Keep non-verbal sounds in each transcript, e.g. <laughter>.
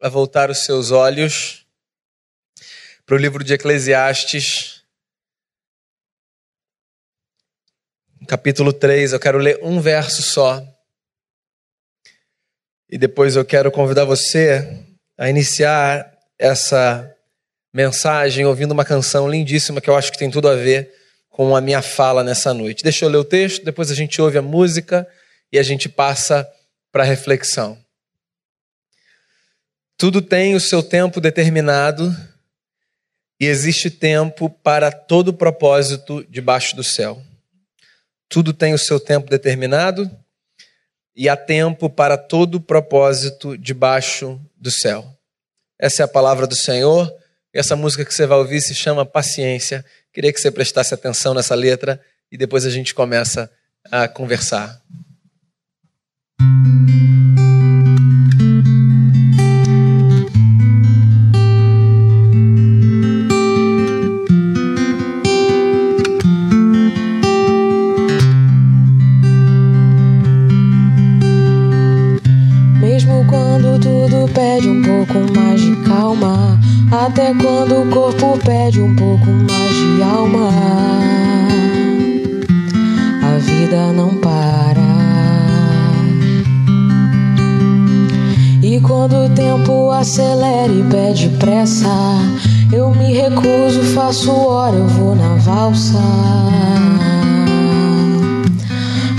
a voltar os seus olhos para o livro de Eclesiastes, capítulo 3. Eu quero ler um verso só. E depois eu quero convidar você a iniciar essa mensagem ouvindo uma canção lindíssima que eu acho que tem tudo a ver com a minha fala nessa noite. Deixa eu ler o texto, depois a gente ouve a música e a gente passa para a reflexão. Tudo tem o seu tempo determinado e existe tempo para todo propósito debaixo do céu. Tudo tem o seu tempo determinado e há tempo para todo propósito debaixo do céu. Essa é a palavra do Senhor. Essa música que você vai ouvir se chama Paciência. Queria que você prestasse atenção nessa letra e depois a gente começa a conversar. Até quando o corpo pede um pouco mais de alma, a vida não para. E quando o tempo acelera e pede pressa, eu me recuso, faço hora, eu vou na valsa.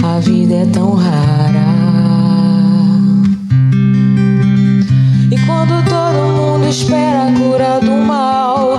A vida é tão rara. Espera a cura do mal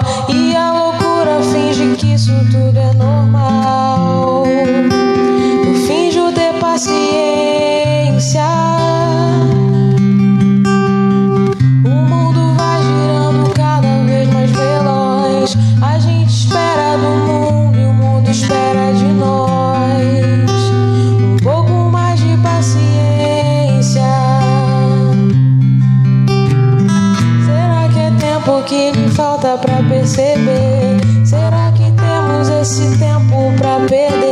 perceber? Será que temos esse tempo pra perder?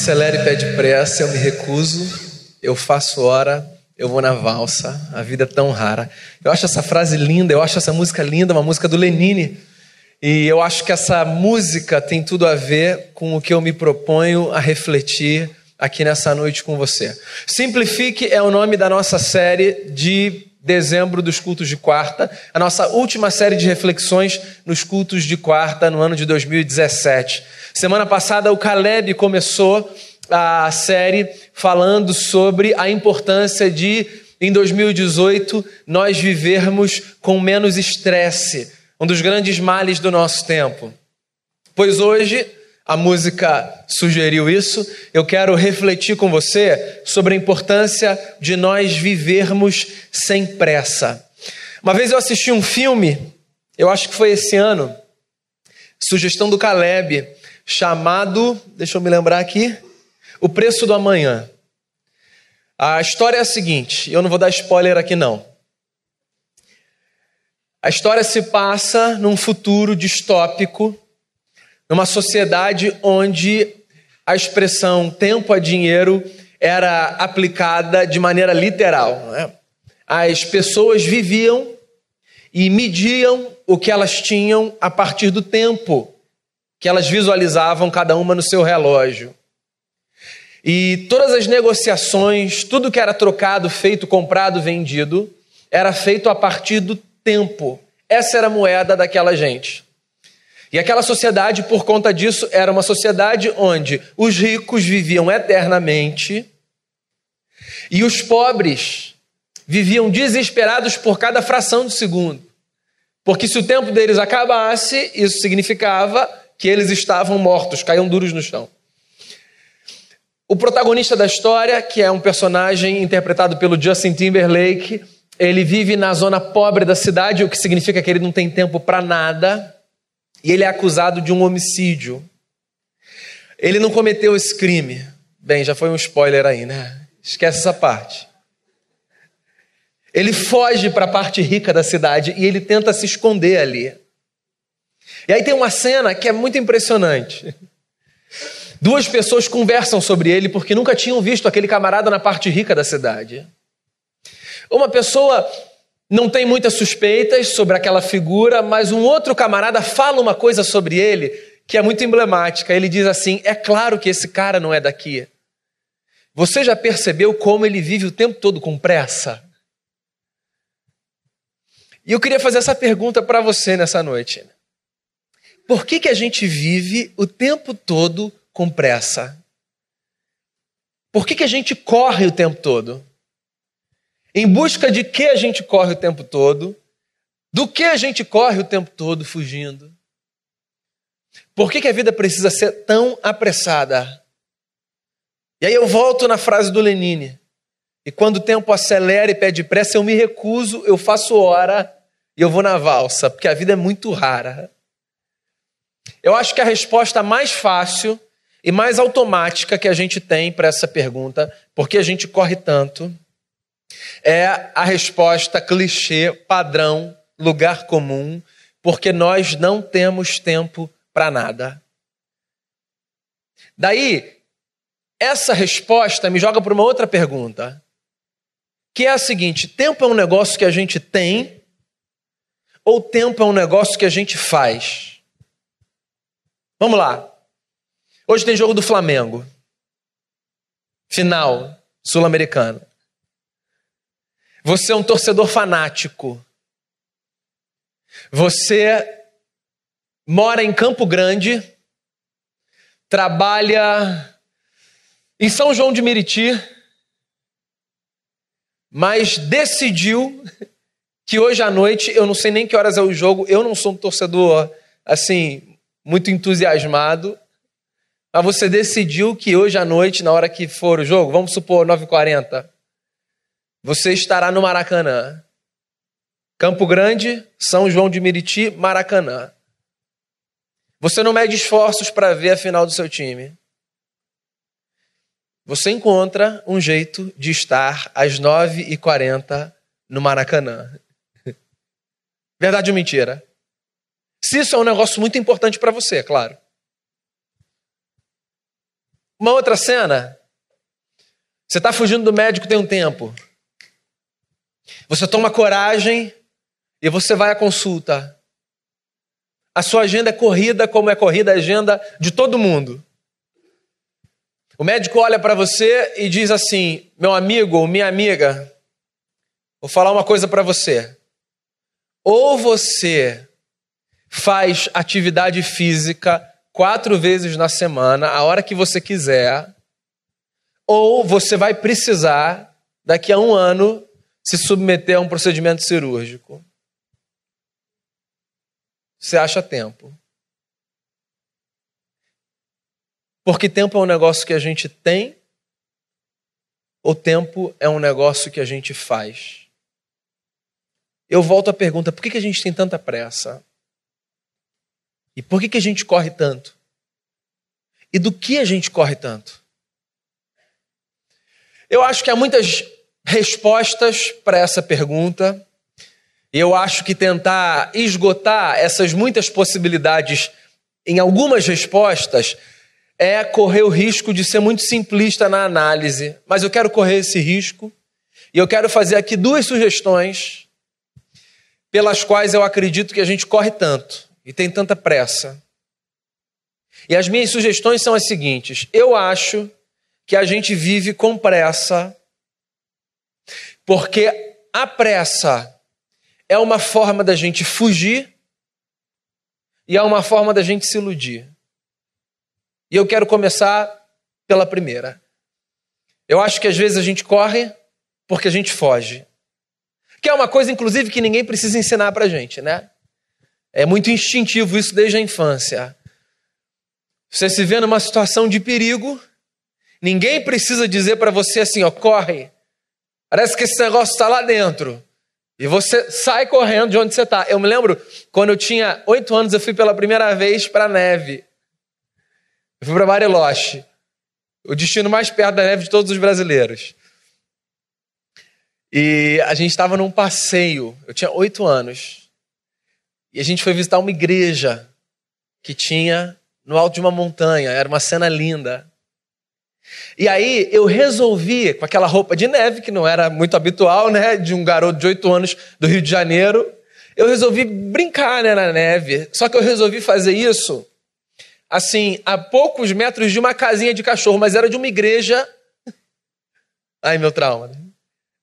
Acelera e pede pressa, eu me recuso, eu faço hora, eu vou na valsa, a vida é tão rara. Eu acho essa frase linda, eu acho essa música linda, uma música do Lenine. E eu acho que essa música tem tudo a ver com o que eu me proponho a refletir aqui nessa noite com você. Simplifique é o nome da nossa série de dezembro dos cultos de quarta, a nossa última série de reflexões nos cultos de quarta no ano de 2017. Semana passada o Caleb começou a série falando sobre a importância de em 2018 nós vivermos com menos estresse, um dos grandes males do nosso tempo. Pois hoje a música sugeriu isso. Eu quero refletir com você sobre a importância de nós vivermos sem pressa. Uma vez eu assisti um filme, eu acho que foi esse ano, sugestão do Caleb, chamado, deixa eu me lembrar aqui, O Preço do Amanhã. A história é a seguinte, eu não vou dar spoiler aqui não. A história se passa num futuro distópico numa sociedade onde a expressão tempo a dinheiro era aplicada de maneira literal. Né? As pessoas viviam e mediam o que elas tinham a partir do tempo que elas visualizavam cada uma no seu relógio. E todas as negociações, tudo que era trocado, feito, comprado, vendido, era feito a partir do tempo. Essa era a moeda daquela gente. E aquela sociedade, por conta disso, era uma sociedade onde os ricos viviam eternamente e os pobres viviam desesperados por cada fração de segundo. Porque se o tempo deles acabasse, isso significava que eles estavam mortos, caíam duros no chão. O protagonista da história, que é um personagem interpretado pelo Justin Timberlake, ele vive na zona pobre da cidade, o que significa que ele não tem tempo para nada e ele é acusado de um homicídio. Ele não cometeu esse crime. Bem, já foi um spoiler aí, né? Esquece essa parte. Ele foge para a parte rica da cidade e ele tenta se esconder ali. E aí tem uma cena que é muito impressionante. Duas pessoas conversam sobre ele porque nunca tinham visto aquele camarada na parte rica da cidade. Uma pessoa não tem muitas suspeitas sobre aquela figura, mas um outro camarada fala uma coisa sobre ele que é muito emblemática. Ele diz assim: É claro que esse cara não é daqui. Você já percebeu como ele vive o tempo todo com pressa? E eu queria fazer essa pergunta para você nessa noite. Por que, que a gente vive o tempo todo com pressa? Por que, que a gente corre o tempo todo? Em busca de que a gente corre o tempo todo? Do que a gente corre o tempo todo fugindo? Por que, que a vida precisa ser tão apressada? E aí eu volto na frase do Lenine. E quando o tempo acelera e pede pressa, eu me recuso, eu faço hora e eu vou na valsa, porque a vida é muito rara. Eu acho que a resposta mais fácil e mais automática que a gente tem para essa pergunta, por que a gente corre tanto, é a resposta clichê, padrão, lugar comum, porque nós não temos tempo para nada. Daí, essa resposta me joga para uma outra pergunta, que é a seguinte: tempo é um negócio que a gente tem ou tempo é um negócio que a gente faz? Vamos lá. Hoje tem jogo do Flamengo. Final sul-americano. Você é um torcedor fanático. Você mora em Campo Grande, trabalha em São João de Meriti, mas decidiu que hoje à noite, eu não sei nem que horas é o jogo, eu não sou um torcedor assim muito entusiasmado, mas você decidiu que hoje à noite, na hora que for o jogo, vamos supor 9h40, você estará no Maracanã. Campo Grande, São João de Meriti, Maracanã. Você não mede esforços para ver a final do seu time. Você encontra um jeito de estar às 9h40 no Maracanã. <laughs> Verdade ou mentira? Se isso é um negócio muito importante para você, é claro. Uma outra cena. Você está fugindo do médico tem um tempo. Você toma coragem e você vai à consulta. A sua agenda é corrida como é corrida a agenda de todo mundo. O médico olha para você e diz assim: meu amigo ou minha amiga, vou falar uma coisa para você. Ou você faz atividade física quatro vezes na semana, a hora que você quiser, ou você vai precisar, daqui a um ano, se submeter a um procedimento cirúrgico. Você acha tempo. Porque tempo é um negócio que a gente tem, ou tempo é um negócio que a gente faz? Eu volto à pergunta: por que a gente tem tanta pressa? E por que a gente corre tanto? E do que a gente corre tanto? Eu acho que há muitas respostas para essa pergunta. Eu acho que tentar esgotar essas muitas possibilidades em algumas respostas é correr o risco de ser muito simplista na análise, mas eu quero correr esse risco e eu quero fazer aqui duas sugestões pelas quais eu acredito que a gente corre tanto e tem tanta pressa. E as minhas sugestões são as seguintes: eu acho que a gente vive com pressa, porque a pressa é uma forma da gente fugir e é uma forma da gente se iludir. E eu quero começar pela primeira. Eu acho que às vezes a gente corre porque a gente foge. Que é uma coisa, inclusive, que ninguém precisa ensinar pra gente, né? É muito instintivo isso desde a infância. Você se vê numa situação de perigo, ninguém precisa dizer para você assim, ó, corre. Parece que esse negócio está lá dentro. E você sai correndo de onde você está. Eu me lembro, quando eu tinha oito anos, eu fui pela primeira vez para a neve. Eu fui para Bariloche, o destino mais perto da neve de todos os brasileiros. E a gente estava num passeio, eu tinha oito anos, e a gente foi visitar uma igreja que tinha no alto de uma montanha, era uma cena linda. E aí eu resolvi, com aquela roupa de neve, que não era muito habitual, né, de um garoto de oito anos do Rio de Janeiro, eu resolvi brincar né, na neve. Só que eu resolvi fazer isso assim, a poucos metros de uma casinha de cachorro, mas era de uma igreja. Ai, meu trauma. Né?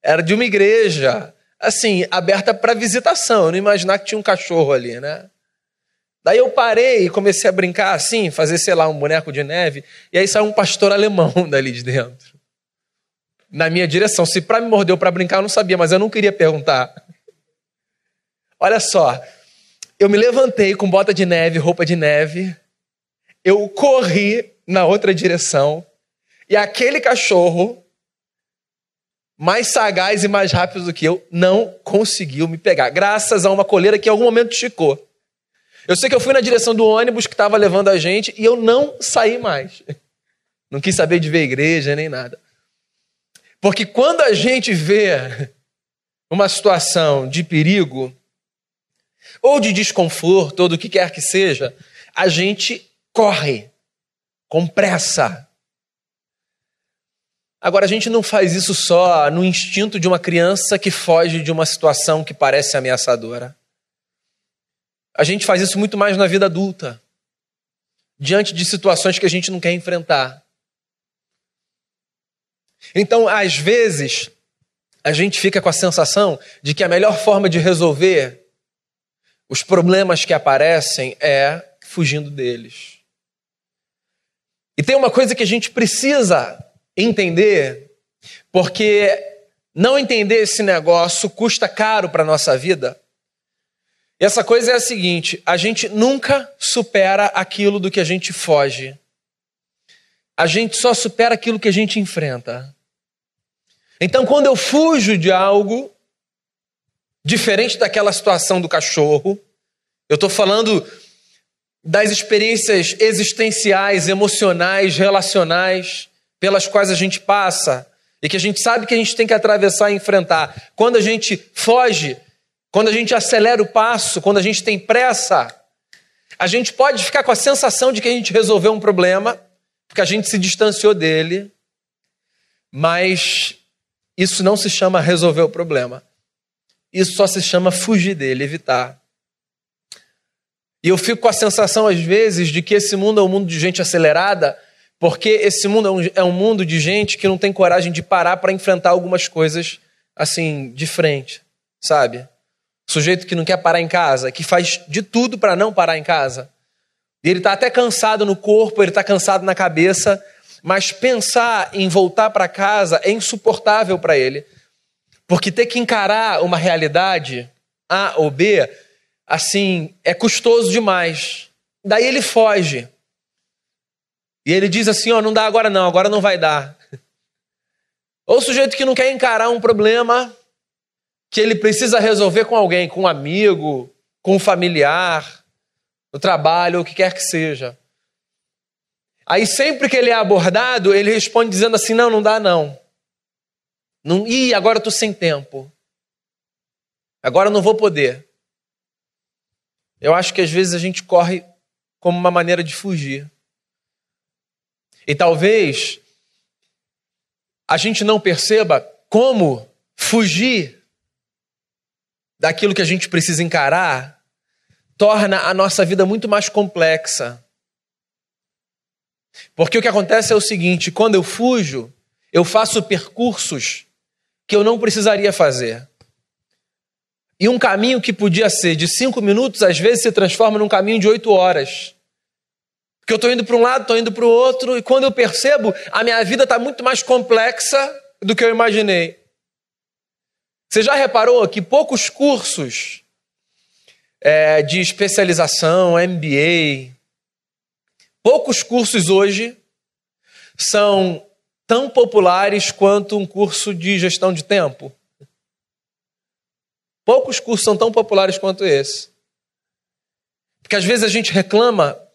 Era de uma igreja, assim, aberta para visitação. Eu não imaginar que tinha um cachorro ali, né? Daí eu parei e comecei a brincar assim, fazer, sei lá, um boneco de neve, e aí saiu um pastor alemão <laughs> dali de dentro. Na minha direção. Se para me mordeu para brincar, eu não sabia, mas eu não queria perguntar. Olha só, eu me levantei com bota de neve, roupa de neve, eu corri na outra direção e aquele cachorro, mais sagaz e mais rápido do que eu, não conseguiu me pegar, graças a uma coleira que em algum momento esticou. Eu sei que eu fui na direção do ônibus que estava levando a gente e eu não saí mais. <laughs> Não quis saber de ver igreja nem nada. Porque quando a gente vê uma situação de perigo, ou de desconforto, ou do que quer que seja, a gente corre com pressa. Agora, a gente não faz isso só no instinto de uma criança que foge de uma situação que parece ameaçadora. A gente faz isso muito mais na vida adulta, diante de situações que a gente não quer enfrentar. Então, às vezes, a gente fica com a sensação de que a melhor forma de resolver os problemas que aparecem é fugindo deles. E tem uma coisa que a gente precisa entender, porque não entender esse negócio custa caro para a nossa vida. E essa coisa é a seguinte: a gente nunca supera aquilo do que a gente foge. A gente só supera aquilo que a gente enfrenta. Então, quando eu fujo de algo, diferente daquela situação do cachorro, eu estou falando das experiências existenciais, emocionais, relacionais pelas quais a gente passa e que a gente sabe que a gente tem que atravessar e enfrentar. Quando a gente foge, quando a gente acelera o passo, quando a gente tem pressa, a gente pode ficar com a sensação de que a gente resolveu um problema, porque a gente se distanciou dele, mas isso não se chama resolver o problema. Isso só se chama fugir dele, evitar. E eu fico com a sensação, às vezes, de que esse mundo é um mundo de gente acelerada, Porque esse mundo é um, é um mundo de gente que não tem coragem de parar para enfrentar algumas coisas assim, de frente, sabe? Sujeito que não quer parar em casa, que faz de tudo para não parar em casa. E ele está até cansado no corpo, ele está cansado na cabeça, mas pensar em voltar para casa é insuportável para ele. Porque ter que encarar uma realidade, A ou B, assim, é custoso demais. Daí ele foge. E ele diz assim: ó, não dá agora não, agora não vai dar. <laughs> Ou o sujeito que não quer encarar um problema que ele precisa resolver com alguém, com um amigo, com um familiar, no trabalho, o que quer que seja. Aí sempre que ele é abordado, ele responde dizendo assim: não, não dá não. não Ih, agora eu estou sem tempo. Agora eu não vou poder. Eu acho que às vezes a gente corre como uma maneira de fugir. E talvez a gente não perceba como fugir daquilo que a gente precisa encarar torna a nossa vida muito mais complexa. Porque o que acontece é o seguinte: quando eu fujo, eu faço percursos que eu não precisaria fazer. E um caminho que podia ser de cinco minutos, às vezes se transforma num caminho de oito horas. Porque eu estou indo para um lado, estou indo para o outro, e quando eu percebo, a minha vida está muito mais complexa do que eu imaginei. Você já reparou que poucos cursos é, de especialização, MBA, poucos cursos hoje são tão populares quanto um curso de gestão de tempo? Poucos cursos são tão populares quanto esse. Porque às vezes a gente reclama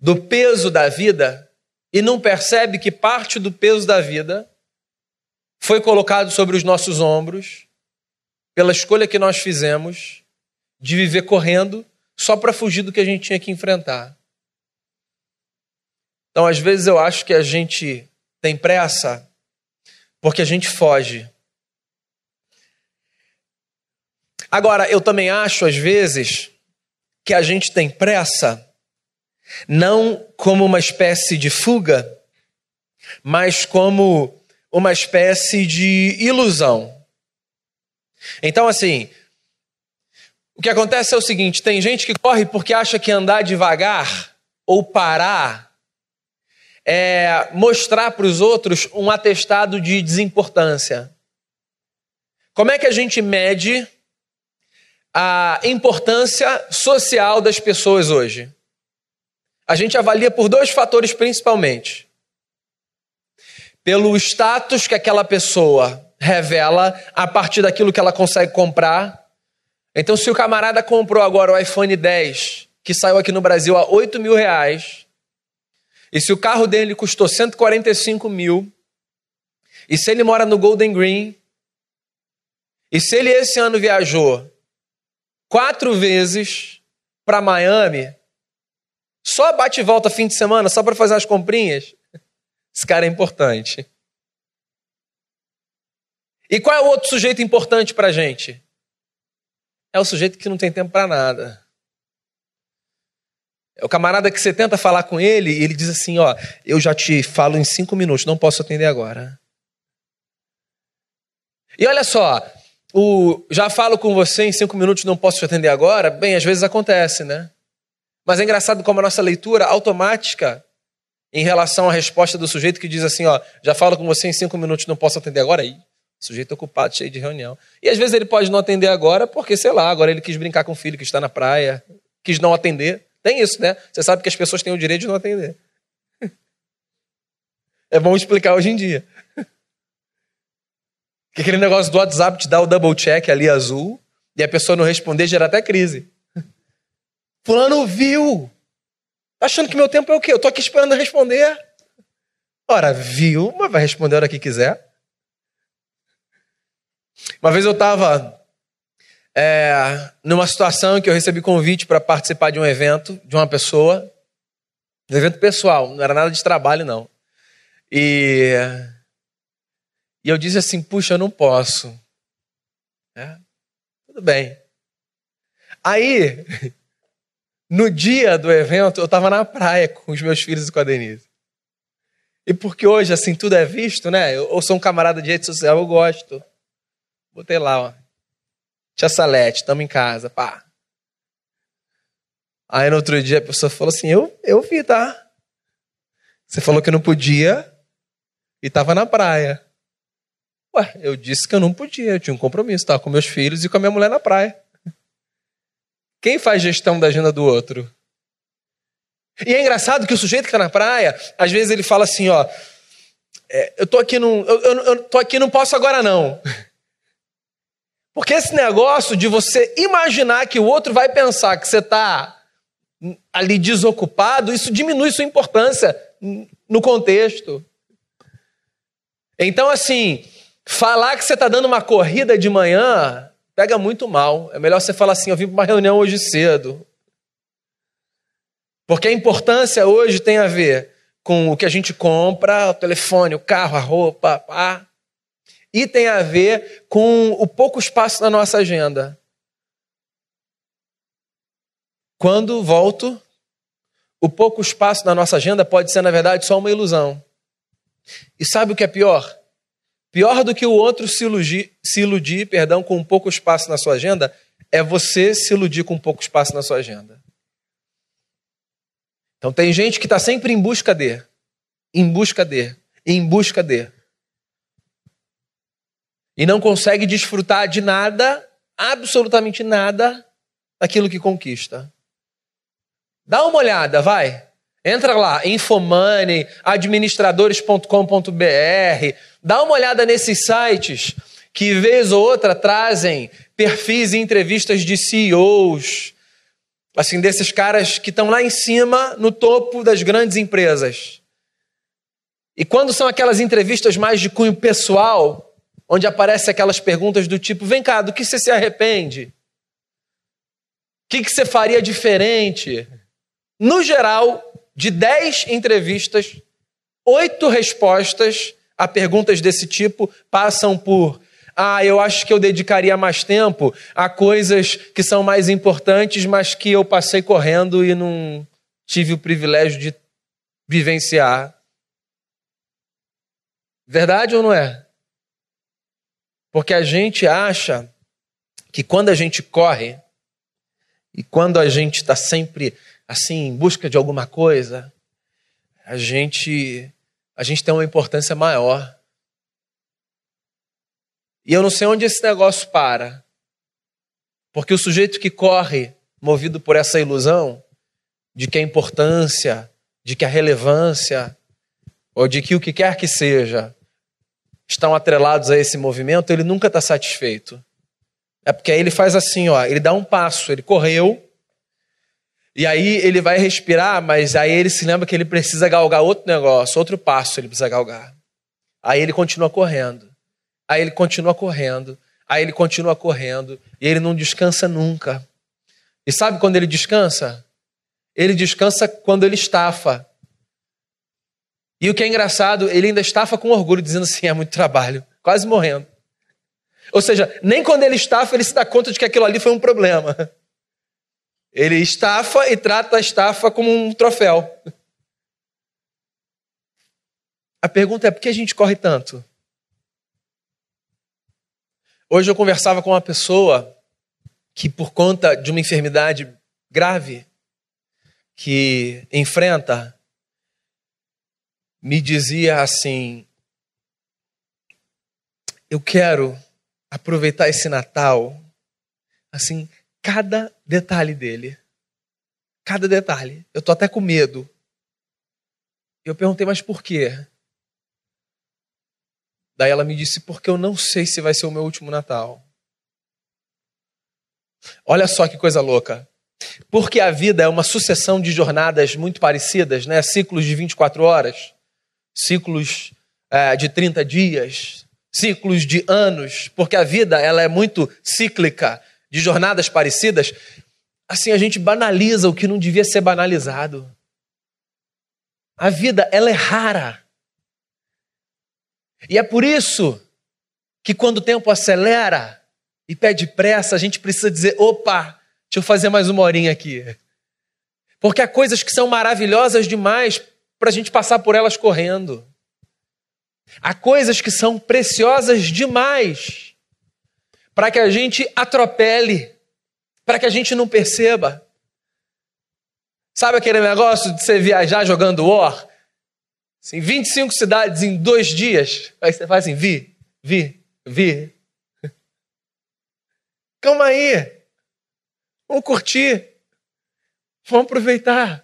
do peso da vida e não percebe que parte do peso da vida foi colocado sobre os nossos ombros pela escolha que nós fizemos de viver correndo só para fugir do que a gente tinha que enfrentar. Então, às vezes eu acho que a gente tem pressa porque a gente foge. Agora, eu também acho, às vezes, que a gente tem pressa não como uma espécie de fuga, mas como uma espécie de ilusão. Então, assim, o que acontece é o seguinte: tem gente que corre porque acha que andar devagar ou parar é mostrar para os outros um atestado de desimportância. Como é que a gente mede a importância social das pessoas hoje? A gente avalia por dois fatores principalmente. Pelo status que aquela pessoa revela a partir daquilo que ela consegue comprar. Então, se o camarada comprou agora o iPhone 10, que saiu aqui no Brasil a 8 mil reais, e se o carro dele custou 145 mil, e se ele mora no Golden Green, e se ele esse ano viajou quatro vezes para Miami, só bate e volta fim de semana, só para fazer as comprinhas. Esse cara é importante. E qual é o outro sujeito importante para a gente? É o sujeito que não tem tempo para nada. É o camarada que você tenta falar com ele e ele diz assim: Ó, eu já te falo em cinco minutos, não posso atender agora. E olha só, o já falo com você em cinco minutos, não posso te atender agora. Bem, às vezes acontece, né? Mas é engraçado como a nossa leitura automática em relação à resposta do sujeito que diz assim, ó, já falo com você em cinco minutos, não posso atender agora aí. Sujeito ocupado, cheio de reunião. E às vezes ele pode não atender agora porque, sei lá, agora ele quis brincar com o filho que está na praia, quis não atender. Tem isso, né? Você sabe que as pessoas têm o direito de não atender. <laughs> É bom explicar hoje em dia. <laughs> Que aquele negócio do WhatsApp te dá o double check ali azul e a pessoa não responder gera até crise. Fulano viu. Tá achando que meu tempo é o quê? Eu tô aqui esperando responder. Ora, viu, mas vai responder a hora que quiser. Uma vez eu estava é, numa situação em que eu recebi convite para participar de um evento de uma pessoa, um evento pessoal, não era nada de trabalho, não. E, e eu disse assim: puxa, eu não posso. É, tudo bem. Aí <laughs> no dia do evento, eu estava na praia com os meus filhos e com a Denise. E porque hoje, assim, tudo é visto, né? Eu, eu sou um camarada de rede social, eu gosto. Botei lá, ó. Tia Salete, estamos em casa, pá. Aí no outro dia a pessoa falou assim: Eu, eu vi, tá? Você falou que não podia e estava na praia. Ué, eu disse que eu não podia, eu tinha um compromisso, estava com meus filhos e com a minha mulher na praia. Quem faz gestão da agenda do outro? E é engraçado que o sujeito que está na praia, às vezes ele fala assim, ó, é, eu tô aqui num, eu, eu, eu tô aqui não posso agora não. <laughs> Porque esse negócio de você imaginar que o outro vai pensar que você está ali desocupado, isso diminui sua importância no contexto. Então, assim, falar que você está dando uma corrida de manhã pega muito mal. É melhor você falar assim: eu vim para uma reunião hoje cedo. Porque a importância hoje tem a ver com o que a gente compra, o telefone, o carro, a roupa, pá. E tem a ver com o pouco espaço na nossa agenda. Quando volto, o pouco espaço na nossa agenda pode ser, na verdade, só uma ilusão. E sabe o que é pior? Pior do que o outro se iludir, se iludir perdão, com pouco espaço na sua agenda é você se iludir com pouco espaço na sua agenda. Então tem gente que está sempre em busca de, em busca de, em busca de. E não consegue desfrutar de nada, absolutamente nada, daquilo que conquista. Dá uma olhada, vai. Entra lá, Infomani, administradores.com.br, dá uma olhada nesses sites que, vez ou outra, trazem perfis e entrevistas de CEOs, assim, desses caras que estão lá em cima, no topo das grandes empresas. E quando são aquelas entrevistas mais de cunho pessoal, onde aparecem aquelas perguntas do tipo: vem cá, do que você se arrepende? O que, que você faria diferente? No geral, de 10 entrevistas, oito respostas a perguntas desse tipo passam por ah, eu acho que eu dedicaria mais tempo a coisas que são mais importantes, mas que eu passei correndo e não tive o privilégio de vivenciar. Verdade ou não é? Porque a gente acha que quando a gente corre e quando a gente está sempre assim, em busca de alguma coisa, a gente a gente tem uma importância maior. E eu não sei onde esse negócio para. Porque o sujeito que corre movido por essa ilusão de que a importância, de que a relevância, ou de que o que quer que seja, estão atrelados a esse movimento, ele nunca está satisfeito. É porque aí ele faz assim, ó, ele dá um passo, ele correu, e aí ele vai respirar, mas aí ele se lembra que ele precisa galgar outro negócio, outro passo ele precisa galgar. Aí ele continua correndo. Aí ele continua correndo. Aí ele continua correndo. E ele não descansa nunca. E sabe quando ele descansa? Ele descansa quando ele estafa. E o que é engraçado, ele ainda estafa com orgulho, dizendo assim: é muito trabalho, quase morrendo. Ou seja, nem quando ele estafa, ele se dá conta de que aquilo ali foi um problema. Ele estafa e trata a estafa como um troféu. A pergunta é: por que a gente corre tanto? Hoje eu conversava com uma pessoa que, por conta de uma enfermidade grave que enfrenta, me dizia assim: eu quero aproveitar esse Natal, assim, cada detalhe dele. Cada detalhe. Eu tô até com medo. Eu perguntei, mas por quê? Daí ela me disse, porque eu não sei se vai ser o meu último Natal. Olha só que coisa louca. Porque a vida é uma sucessão de jornadas muito parecidas, né? Ciclos de 24 horas, ciclos é, de 30 dias, ciclos de anos, porque a vida ela é muito cíclica de jornadas parecidas, assim a gente banaliza o que não devia ser banalizado. A vida, ela é rara. E é por isso que quando o tempo acelera e pede pressa, a gente precisa dizer: opa, deixa eu fazer mais uma horinha aqui. Porque há coisas que são maravilhosas demais para a gente passar por elas correndo. Há coisas que são preciosas demais para que a gente atropele, para que a gente não perceba. Sabe aquele negócio de você viajar jogando War? Assim, 25 cidades em dois dias. Aí você faz assim: vi, vi, vi. <laughs> Calma aí. Vamos curtir. Vamos aproveitar.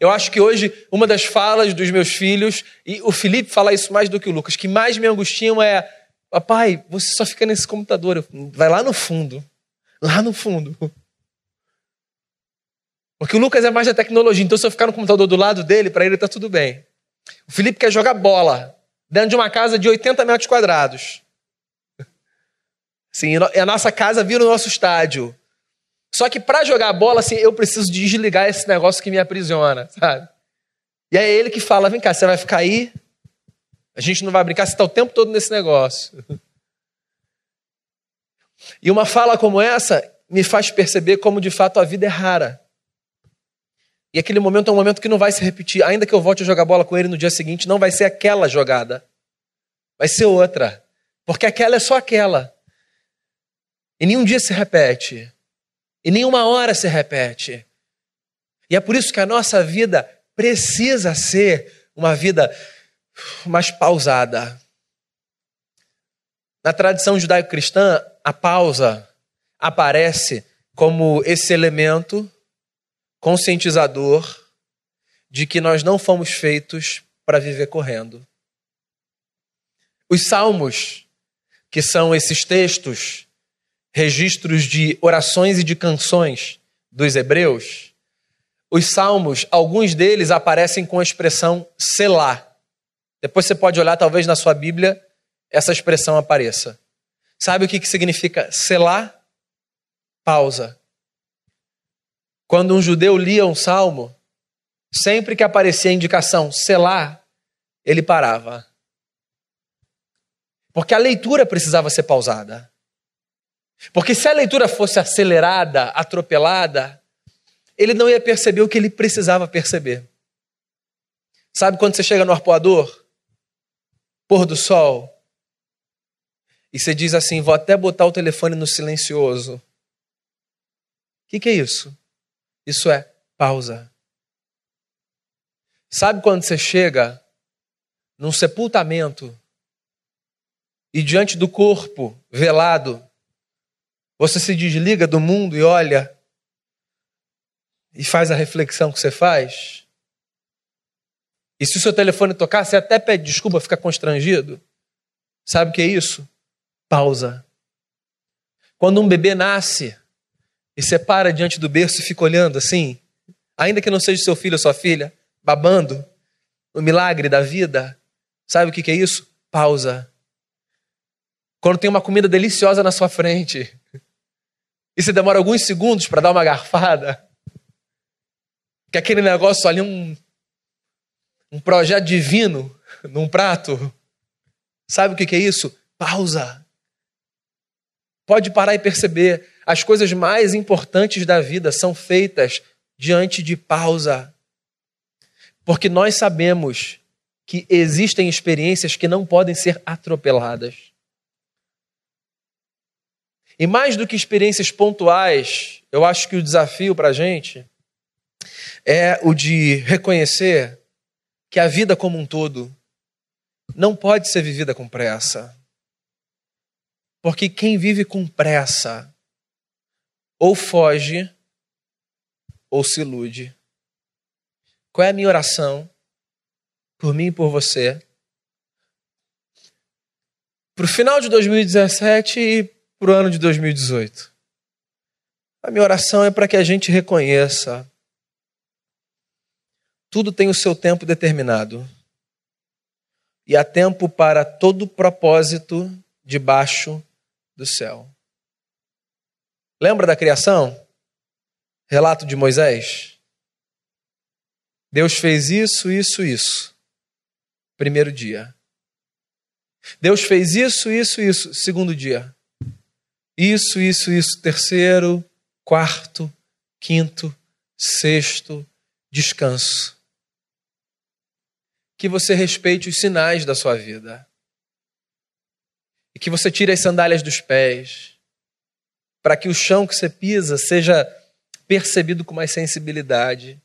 Eu acho que hoje uma das falas dos meus filhos, e o Felipe fala isso mais do que o Lucas, que mais me angustiam é: Papai, você só fica nesse computador. Vai lá no fundo. Lá no fundo. Porque o Lucas é mais da tecnologia, então se eu ficar no computador do lado dele, para ele tá tudo bem. O Felipe quer jogar bola dentro de uma casa de 80 metros quadrados. <laughs> Sim, a nossa casa vira o nosso estádio. Só que para jogar bola, assim, eu preciso desligar esse negócio que me aprisiona, sabe? E é ele que fala: vem cá, você vai ficar aí? A gente não vai brincar, você está o tempo todo nesse negócio. <laughs> E uma fala como essa me faz perceber como de fato a vida é rara. E aquele momento é um momento que não vai se repetir. Ainda que eu volte a jogar bola com ele no dia seguinte, não vai ser aquela jogada. Vai ser outra. Porque aquela é só aquela. E nenhum dia se repete. E nenhuma hora se repete. E é por isso que a nossa vida precisa ser uma vida mais pausada. Na tradição judaico-cristã, a pausa aparece como esse elemento conscientizador de que nós não fomos feitos para viver correndo. Os salmos, que são esses textos registros de orações e de canções dos hebreus, os salmos, alguns deles aparecem com a expressão selá. Depois você pode olhar, talvez na sua Bíblia, essa expressão apareça. Sabe o que, que significa selá? Pausa. Quando um judeu lia um salmo, sempre que aparecia a indicação selá, ele parava. Porque a leitura precisava ser pausada. Porque se a leitura fosse acelerada, atropelada, ele não ia perceber o que ele precisava perceber. Sabe quando você chega no arpoador, pôr do sol, e você diz assim: vou até botar o telefone no silencioso. O que, que é isso? Isso é pausa. Sabe quando você chega num sepultamento e diante do corpo velado, você se desliga do mundo e olha e faz a reflexão que você faz. E se o seu telefone tocar, você até pede desculpa, fica constrangido. Sabe o que é isso? Pausa. Quando um bebê nasce e você para diante do berço e fica olhando assim, ainda que não seja seu filho ou sua filha, babando, o milagre da vida, sabe o que é isso? Pausa. Quando tem uma comida deliciosa na sua frente e você demora alguns segundos para dar uma garfada, que aquele negócio ali, um, um projeto divino num prato, sabe o que é isso? Pausa. Pode parar e perceber. As coisas mais importantes da vida são feitas diante de pausa. Porque nós sabemos que existem experiências que não podem ser atropeladas. E mais do que experiências pontuais, eu acho que o desafio para a gente é o de reconhecer que a vida como um todo não pode ser vivida com pressa. Porque quem vive com pressa ou foge ou se ilude. Qual é a minha oração por mim e por você? Para o final de 2017 e para o ano de 2018. A minha oração é para que a gente reconheça tudo tem o seu tempo determinado. E há tempo para todo propósito debaixo do céu. Lembra da criação? Relato de Moisés? Deus fez isso, isso, isso. Primeiro dia. Deus fez isso, isso, isso. Segundo dia. Isso, isso, isso. Terceiro, quarto, quinto, sexto, descanso. Que você respeite os sinais da sua vida. E que você tire as sandálias dos pés, para que o chão que você pisa seja percebido com mais sensibilidade.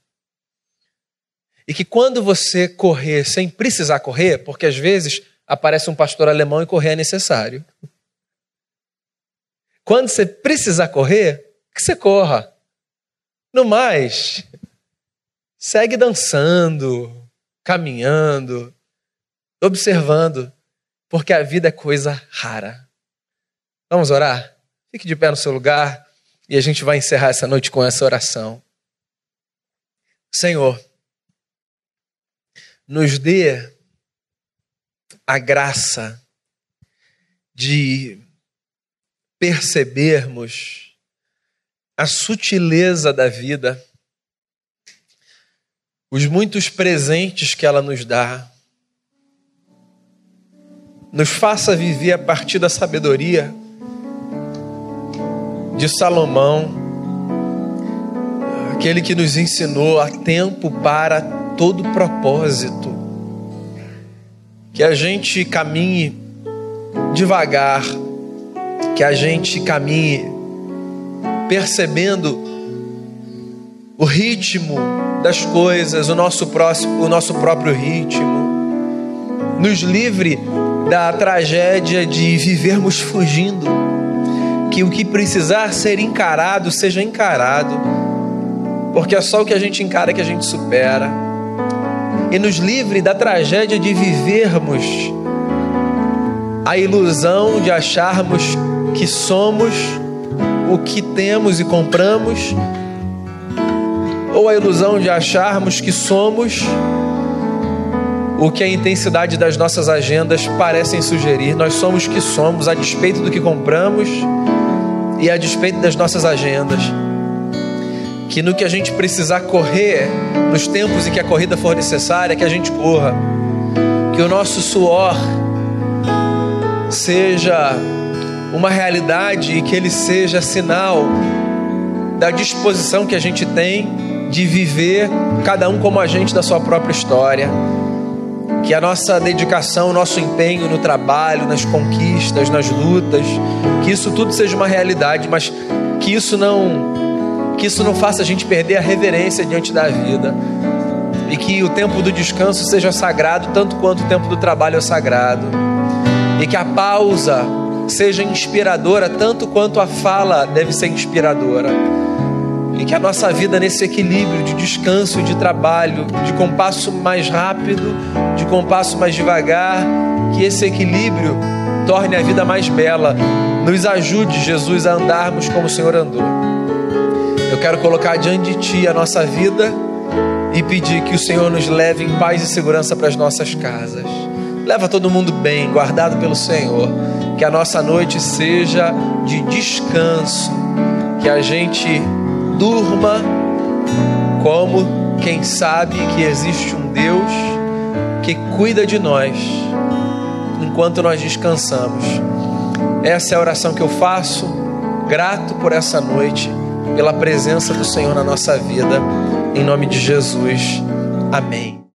E que quando você correr sem precisar correr, porque às vezes aparece um pastor alemão e correr é necessário. Quando você precisar correr, que você corra. No mais, segue dançando, caminhando, observando, porque a vida é coisa rara. Vamos orar? Fique de pé no seu lugar e a gente vai encerrar essa noite com essa oração. Senhor, nos dê a graça de percebermos a sutileza da vida, os muitos presentes que ela nos dá, nos faça viver a partir da sabedoria de Salomão, aquele que nos ensinou a tempo para todo propósito, que a gente caminhe devagar, que a gente caminhe percebendo o ritmo das coisas, o nosso, próximo, o nosso próprio ritmo. Nos livre da tragédia de vivermos fugindo. Que o que precisar ser encarado seja encarado, porque é só o que a gente encara que a gente supera. E nos livre da tragédia de vivermos a ilusão de acharmos que somos o que temos e compramos, ou a ilusão de acharmos que somos o que a intensidade das nossas agendas parecem sugerir. Nós somos o que somos, a despeito do que compramos e a despeito das nossas agendas. Que no que a gente precisar correr, nos tempos em que a corrida for necessária, que a gente corra. Que o nosso suor seja uma realidade e que ele seja sinal da disposição que a gente tem de viver cada um como agente da sua própria história. Que a nossa dedicação, o nosso empenho no trabalho, nas conquistas, nas lutas, que isso tudo seja uma realidade, mas que isso não que isso não faça a gente perder a reverência diante da vida. E que o tempo do descanso seja sagrado tanto quanto o tempo do trabalho é sagrado. E que a pausa seja inspiradora tanto quanto a fala deve ser inspiradora. E que a nossa vida nesse equilíbrio de descanso e de trabalho, de compasso mais rápido, de compasso mais devagar, que esse equilíbrio torne a vida mais bela. Nos ajude, Jesus, a andarmos como o Senhor andou. Eu quero colocar diante de Ti a nossa vida e pedir que o Senhor nos leve em paz e segurança para as nossas casas. Leva todo mundo bem, guardado pelo Senhor que a nossa noite seja de descanso, que a gente durma como quem sabe que existe um Deus que cuida de nós enquanto nós descansamos. Essa é a oração que eu faço, grato por essa noite, pela presença do Senhor na nossa vida, em nome de Jesus. Amém.